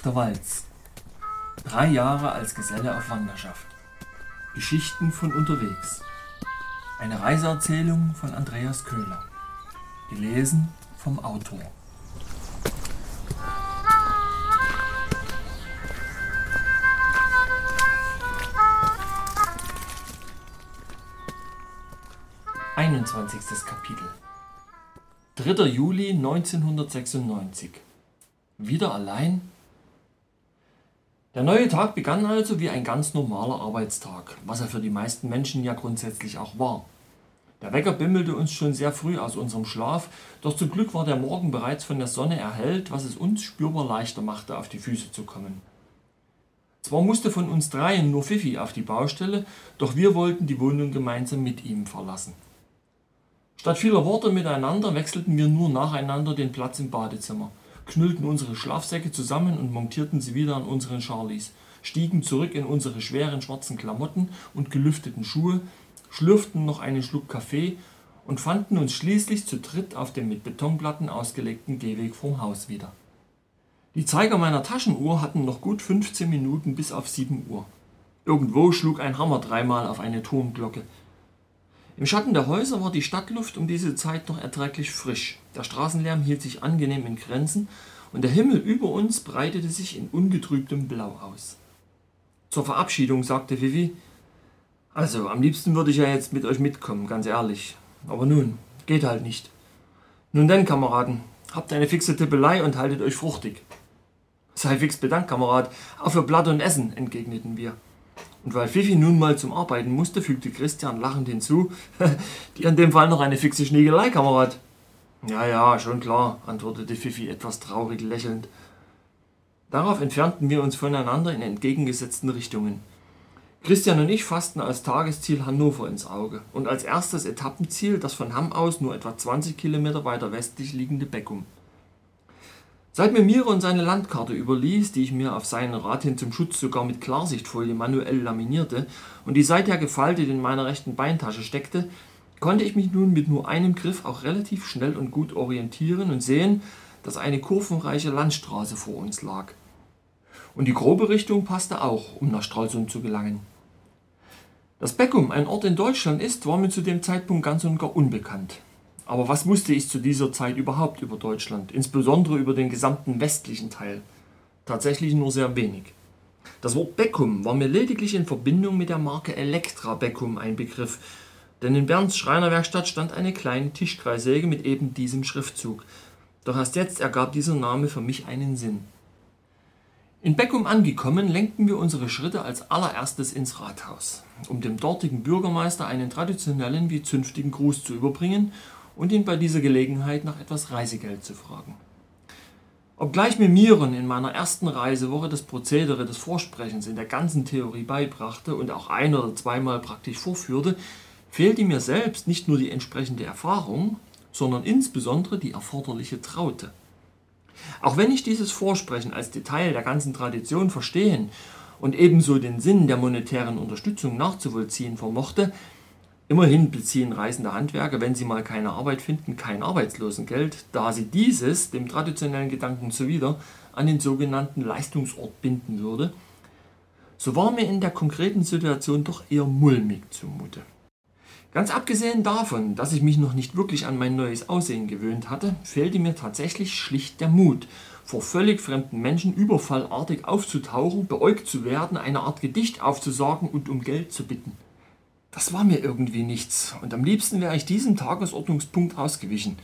der Walz. Drei Jahre als Geselle auf Wanderschaft. Geschichten von unterwegs. Eine Reiseerzählung von Andreas Köhler. Gelesen vom Autor. Einundzwanzigstes Kapitel 3. Juli 1996 Wieder allein? Der neue Tag begann also wie ein ganz normaler Arbeitstag, was er für die meisten Menschen ja grundsätzlich auch war. Der Wecker bimmelte uns schon sehr früh aus unserem Schlaf, doch zum Glück war der Morgen bereits von der Sonne erhellt, was es uns spürbar leichter machte, auf die Füße zu kommen. Zwar musste von uns dreien nur Fifi auf die Baustelle, doch wir wollten die Wohnung gemeinsam mit ihm verlassen. Statt vieler Worte miteinander wechselten wir nur nacheinander den Platz im Badezimmer, knüllten unsere Schlafsäcke zusammen und montierten sie wieder an unseren Charlies, stiegen zurück in unsere schweren schwarzen Klamotten und gelüfteten Schuhe, schlürften noch einen Schluck Kaffee und fanden uns schließlich zu dritt auf dem mit Betonplatten ausgelegten Gehweg vorm Haus wieder. Die Zeiger meiner Taschenuhr hatten noch gut 15 Minuten bis auf 7 Uhr. Irgendwo schlug ein Hammer dreimal auf eine Turmglocke, im Schatten der Häuser war die Stadtluft um diese Zeit noch erträglich frisch, der Straßenlärm hielt sich angenehm in Grenzen und der Himmel über uns breitete sich in ungetrübtem Blau aus. Zur Verabschiedung sagte Vivi, also am liebsten würde ich ja jetzt mit euch mitkommen, ganz ehrlich. Aber nun, geht halt nicht. Nun denn, Kameraden, habt eine fixe Tippelei und haltet euch fruchtig. Sei fix bedankt, Kamerad, auch für Blatt und Essen, entgegneten wir. Und weil Fifi nun mal zum Arbeiten musste, fügte Christian lachend hinzu, die an dem Fall noch eine fixe Schniegelei, Kamerad. Ja, ja, schon klar, antwortete Fifi etwas traurig lächelnd. Darauf entfernten wir uns voneinander in entgegengesetzten Richtungen. Christian und ich fassten als Tagesziel Hannover ins Auge und als erstes Etappenziel das von Hamm aus nur etwa 20 Kilometer weiter westlich liegende Beckum. Seit mir Miron seine Landkarte überließ, die ich mir auf seinen Rat hin zum Schutz sogar mit Klarsichtfolie manuell laminierte und die seither gefaltet in meiner rechten Beintasche steckte, konnte ich mich nun mit nur einem Griff auch relativ schnell und gut orientieren und sehen, dass eine kurvenreiche Landstraße vor uns lag. Und die grobe Richtung passte auch, um nach Stralsund zu gelangen. Dass Beckum ein Ort in Deutschland ist, war mir zu dem Zeitpunkt ganz und gar unbekannt. Aber was wusste ich zu dieser Zeit überhaupt über Deutschland, insbesondere über den gesamten westlichen Teil? Tatsächlich nur sehr wenig. Das Wort Beckum war mir lediglich in Verbindung mit der Marke Elektra Beckum ein Begriff, denn in Bernds Schreinerwerkstatt stand eine kleine Tischkreissäge mit eben diesem Schriftzug. Doch erst jetzt ergab dieser Name für mich einen Sinn. In Beckum angekommen, lenkten wir unsere Schritte als allererstes ins Rathaus, um dem dortigen Bürgermeister einen traditionellen wie zünftigen Gruß zu überbringen und ihn bei dieser Gelegenheit nach etwas Reisegeld zu fragen. Obgleich mir Miron in meiner ersten Reisewoche das Prozedere des Vorsprechens in der ganzen Theorie beibrachte und auch ein oder zweimal praktisch vorführte, fehlte mir selbst nicht nur die entsprechende Erfahrung, sondern insbesondere die erforderliche Traute. Auch wenn ich dieses Vorsprechen als Detail der ganzen Tradition verstehen und ebenso den Sinn der monetären Unterstützung nachzuvollziehen vermochte, Immerhin beziehen reisende Handwerker, wenn sie mal keine Arbeit finden, kein Arbeitslosengeld, da sie dieses, dem traditionellen Gedanken zuwider, an den sogenannten Leistungsort binden würde. So war mir in der konkreten Situation doch eher mulmig zumute. Ganz abgesehen davon, dass ich mich noch nicht wirklich an mein neues Aussehen gewöhnt hatte, fehlte mir tatsächlich schlicht der Mut, vor völlig fremden Menschen überfallartig aufzutauchen, beäugt zu werden, eine Art Gedicht aufzusagen und um Geld zu bitten. Das war mir irgendwie nichts und am liebsten wäre ich diesem Tagesordnungspunkt ausgewichen,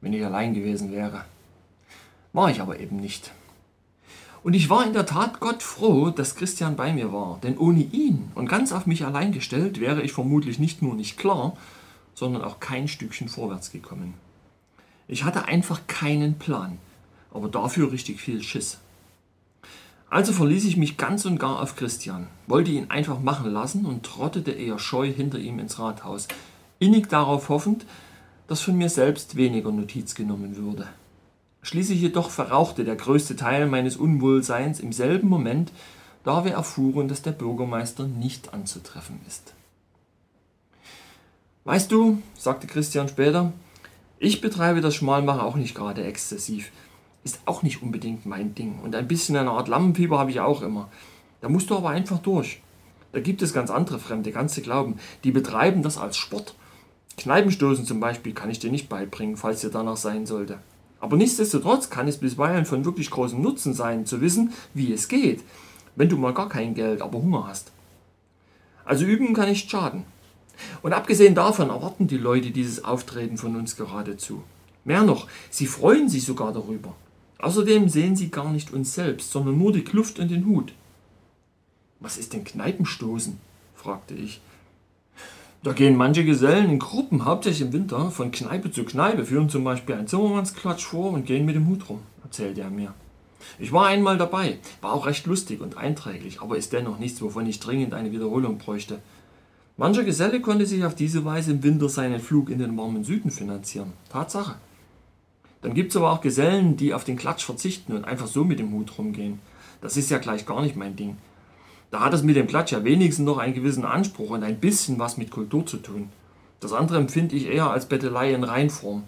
wenn ich allein gewesen wäre. War ich aber eben nicht. Und ich war in der Tat Gott froh, dass Christian bei mir war, denn ohne ihn und ganz auf mich allein gestellt wäre ich vermutlich nicht nur nicht klar, sondern auch kein Stückchen vorwärts gekommen. Ich hatte einfach keinen Plan, aber dafür richtig viel Schiss. Also verließ ich mich ganz und gar auf Christian, wollte ihn einfach machen lassen und trottete eher scheu hinter ihm ins Rathaus, innig darauf hoffend, dass von mir selbst weniger Notiz genommen würde. Schließlich jedoch verrauchte der größte Teil meines Unwohlseins im selben Moment, da wir erfuhren, dass der Bürgermeister nicht anzutreffen ist. Weißt du, sagte Christian später, ich betreibe das Schmalmachen auch nicht gerade exzessiv. Ist auch nicht unbedingt mein Ding. Und ein bisschen eine Art Lampenfieber habe ich auch immer. Da musst du aber einfach durch. Da gibt es ganz andere Fremde, kannst du glauben. Die betreiben das als Sport. Kneipenstoßen zum Beispiel kann ich dir nicht beibringen, falls dir danach sein sollte. Aber nichtsdestotrotz kann es bisweilen von wirklich großem Nutzen sein, zu wissen, wie es geht, wenn du mal gar kein Geld, aber Hunger hast. Also üben kann nicht schaden. Und abgesehen davon erwarten die Leute dieses Auftreten von uns geradezu. Mehr noch, sie freuen sich sogar darüber. Außerdem sehen sie gar nicht uns selbst, sondern nur die Kluft und den Hut. Was ist denn Kneipenstoßen? fragte ich. Da gehen manche Gesellen in Gruppen, hauptsächlich im Winter, von Kneipe zu Kneipe, führen zum Beispiel einen Zimmermannsklatsch vor und gehen mit dem Hut rum, erzählte er mir. Ich war einmal dabei, war auch recht lustig und einträglich, aber ist dennoch nichts, wovon ich dringend eine Wiederholung bräuchte. Mancher Geselle konnte sich auf diese Weise im Winter seinen Flug in den warmen Süden finanzieren. Tatsache. Dann gibt es aber auch Gesellen, die auf den Klatsch verzichten und einfach so mit dem Hut rumgehen. Das ist ja gleich gar nicht mein Ding. Da hat es mit dem Klatsch ja wenigstens noch einen gewissen Anspruch und ein bisschen was mit Kultur zu tun. Das andere empfinde ich eher als Bettelei in Reinform.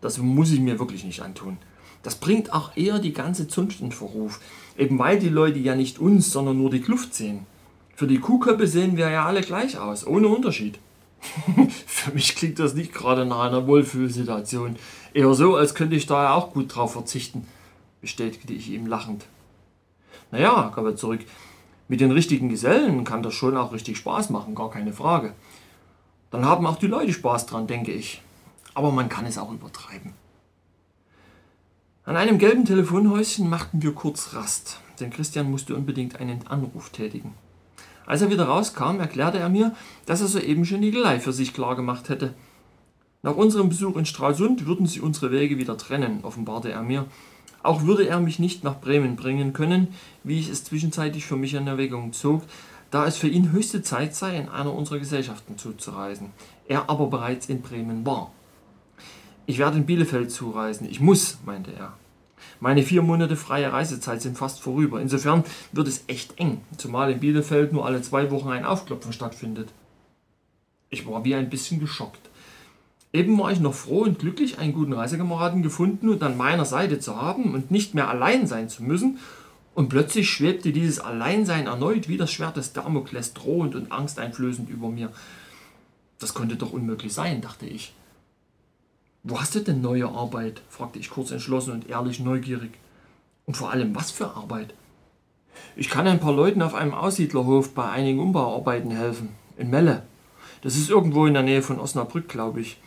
Das muss ich mir wirklich nicht antun. Das bringt auch eher die ganze Zunft in Verruf. Eben weil die Leute ja nicht uns, sondern nur die Kluft sehen. Für die Kuhköppe sehen wir ja alle gleich aus, ohne Unterschied. Für mich klingt das nicht gerade nach einer Wohlfühlsituation. Eher so, als könnte ich da ja auch gut drauf verzichten, bestätigte ich ihm lachend. Naja, gab er zurück, mit den richtigen Gesellen kann das schon auch richtig Spaß machen, gar keine Frage. Dann haben auch die Leute Spaß dran, denke ich. Aber man kann es auch übertreiben. An einem gelben Telefonhäuschen machten wir kurz Rast, denn Christian musste unbedingt einen Anruf tätigen. Als er wieder rauskam, erklärte er mir, dass er soeben schon Nigelei für sich klargemacht hätte. Nach unserem Besuch in Stralsund würden sie unsere Wege wieder trennen, offenbarte er mir. Auch würde er mich nicht nach Bremen bringen können, wie ich es zwischenzeitlich für mich in Erwägung zog, da es für ihn höchste Zeit sei, in einer unserer Gesellschaften zuzureisen. Er aber bereits in Bremen war. Ich werde in Bielefeld zureisen. Ich muss, meinte er. Meine vier Monate freie Reisezeit sind fast vorüber. Insofern wird es echt eng, zumal in Bielefeld nur alle zwei Wochen ein Aufklopfen stattfindet. Ich war wie ein bisschen geschockt. Eben war ich noch froh und glücklich, einen guten Reisekameraden gefunden und an meiner Seite zu haben und nicht mehr allein sein zu müssen. Und plötzlich schwebte dieses Alleinsein erneut wie das Schwert des Damokles drohend und angsteinflößend über mir. Das konnte doch unmöglich sein, dachte ich. Wo hast du denn neue Arbeit? fragte ich kurz entschlossen und ehrlich neugierig. Und vor allem, was für Arbeit? Ich kann ein paar Leuten auf einem Aussiedlerhof bei einigen Umbauarbeiten helfen. In Melle. Das ist irgendwo in der Nähe von Osnabrück, glaube ich.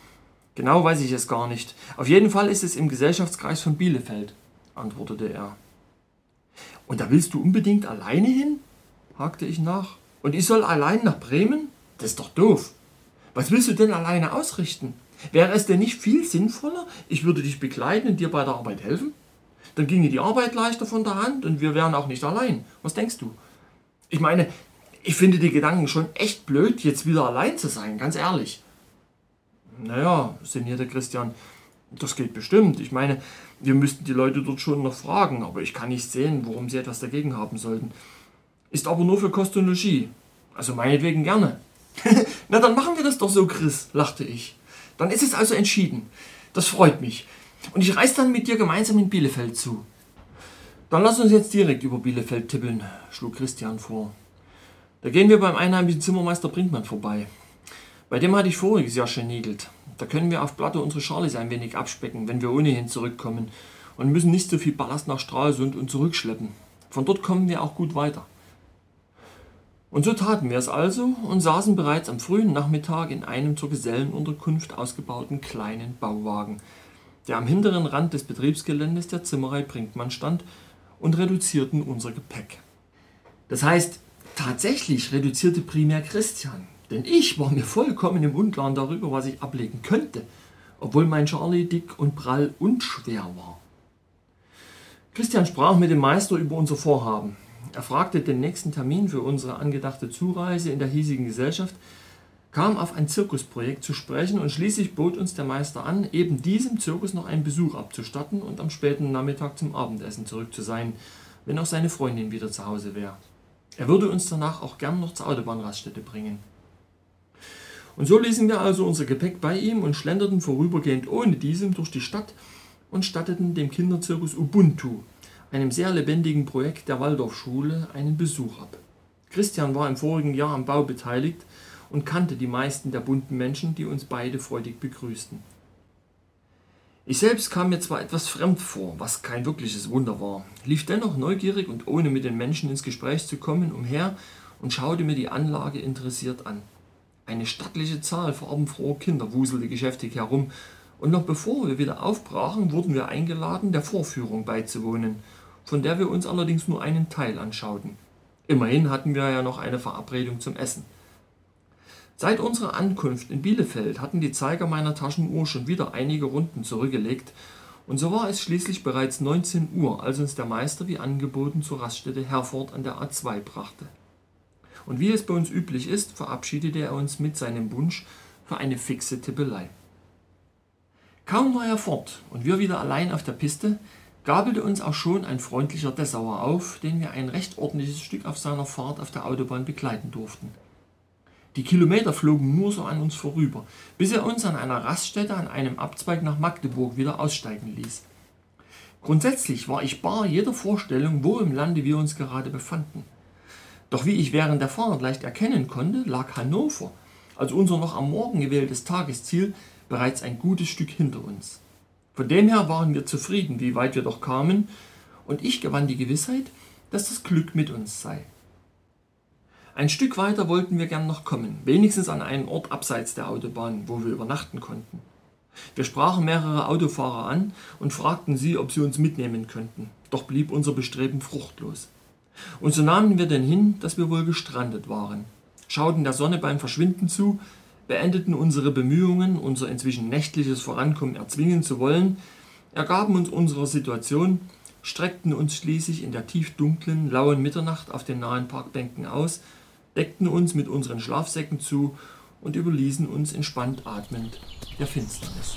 Genau weiß ich es gar nicht. Auf jeden Fall ist es im Gesellschaftskreis von Bielefeld, antwortete er. Und da willst du unbedingt alleine hin? hakte ich nach. Und ich soll allein nach Bremen? Das ist doch doof. Was willst du denn alleine ausrichten? Wäre es denn nicht viel sinnvoller, ich würde dich begleiten und dir bei der Arbeit helfen? Dann ginge die Arbeit leichter von der Hand und wir wären auch nicht allein. Was denkst du? Ich meine, ich finde die Gedanken schon echt blöd, jetzt wieder allein zu sein, ganz ehrlich. Naja, sinnierte Christian, das geht bestimmt. Ich meine, wir müssten die Leute dort schon noch fragen, aber ich kann nicht sehen, warum sie etwas dagegen haben sollten. Ist aber nur für Kost und Logis. Also meinetwegen gerne. Na, dann machen wir das doch so, Chris, lachte ich. Dann ist es also entschieden. Das freut mich. Und ich reise dann mit dir gemeinsam in Bielefeld zu. Dann lass uns jetzt direkt über Bielefeld tippeln, schlug Christian vor. Da gehen wir beim einheimischen Zimmermeister Brinkmann vorbei. Bei dem hatte ich voriges Jahr schon niegelt. Da können wir auf Platte unsere Charlies ein wenig abspecken, wenn wir ohnehin zurückkommen und müssen nicht so viel Ballast nach Stralsund und zurückschleppen. Von dort kommen wir auch gut weiter. Und so taten wir es also und saßen bereits am frühen Nachmittag in einem zur Gesellenunterkunft ausgebauten kleinen Bauwagen, der am hinteren Rand des Betriebsgeländes der Zimmerei Brinkmann stand, und reduzierten unser Gepäck. Das heißt, tatsächlich reduzierte primär Christian, denn ich war mir vollkommen im Unklaren darüber, was ich ablegen könnte, obwohl mein Charlie dick und prall und schwer war. Christian sprach mit dem Meister über unser Vorhaben, er fragte den nächsten Termin für unsere angedachte Zureise in der hiesigen Gesellschaft, kam auf ein Zirkusprojekt zu sprechen und schließlich bot uns der Meister an, eben diesem Zirkus noch einen Besuch abzustatten und am späten Nachmittag zum Abendessen zurück zu sein, wenn auch seine Freundin wieder zu Hause wäre. Er würde uns danach auch gern noch zur Autobahnraststätte bringen. Und so ließen wir also unser Gepäck bei ihm und schlenderten vorübergehend ohne diesem durch die Stadt, und statteten dem Kinderzirkus Ubuntu, einem sehr lebendigen Projekt der Waldorfschule, einen Besuch ab. Christian war im vorigen Jahr am Bau beteiligt und kannte die meisten der bunten Menschen, die uns beide freudig begrüßten. Ich selbst kam mir zwar etwas fremd vor, was kein wirkliches Wunder war, lief dennoch neugierig und ohne mit den Menschen ins Gespräch zu kommen umher und schaute mir die Anlage interessiert an. Eine stattliche Zahl farbenfroher Kinder wuselte geschäftig herum, und noch bevor wir wieder aufbrachen, wurden wir eingeladen, der Vorführung beizuwohnen, von der wir uns allerdings nur einen Teil anschauten. Immerhin hatten wir ja noch eine Verabredung zum Essen. Seit unserer Ankunft in Bielefeld hatten die Zeiger meiner Taschenuhr schon wieder einige Runden zurückgelegt, und so war es schließlich bereits 19 Uhr, als uns der Meister wie angeboten zur Raststätte Herford an der A2 brachte. Und wie es bei uns üblich ist, verabschiedete er uns mit seinem Wunsch für eine fixe Tippelei. Kaum war er fort und wir wieder allein auf der Piste, gabelte uns auch schon ein freundlicher Dessauer auf, den wir ein recht ordentliches Stück auf seiner Fahrt auf der Autobahn begleiten durften. Die Kilometer flogen nur so an uns vorüber, bis er uns an einer Raststätte an einem Abzweig nach Magdeburg wieder aussteigen ließ. Grundsätzlich war ich bar jeder Vorstellung, wo im Lande wir uns gerade befanden. Doch wie ich während der Fahrt leicht erkennen konnte, lag Hannover, als unser noch am Morgen gewähltes Tagesziel, bereits ein gutes Stück hinter uns. Von dem her waren wir zufrieden, wie weit wir doch kamen, und ich gewann die Gewissheit, dass das Glück mit uns sei. Ein Stück weiter wollten wir gern noch kommen, wenigstens an einen Ort abseits der Autobahn, wo wir übernachten konnten. Wir sprachen mehrere Autofahrer an und fragten sie, ob sie uns mitnehmen könnten, doch blieb unser Bestreben fruchtlos. Und so nahmen wir denn hin, dass wir wohl gestrandet waren, schauten der Sonne beim Verschwinden zu, beendeten unsere Bemühungen, unser inzwischen nächtliches Vorankommen erzwingen zu wollen, ergaben uns unserer Situation, streckten uns schließlich in der tiefdunklen, lauen Mitternacht auf den nahen Parkbänken aus deckten uns mit unseren Schlafsäcken zu und überließen uns entspannt atmend der Finsternis.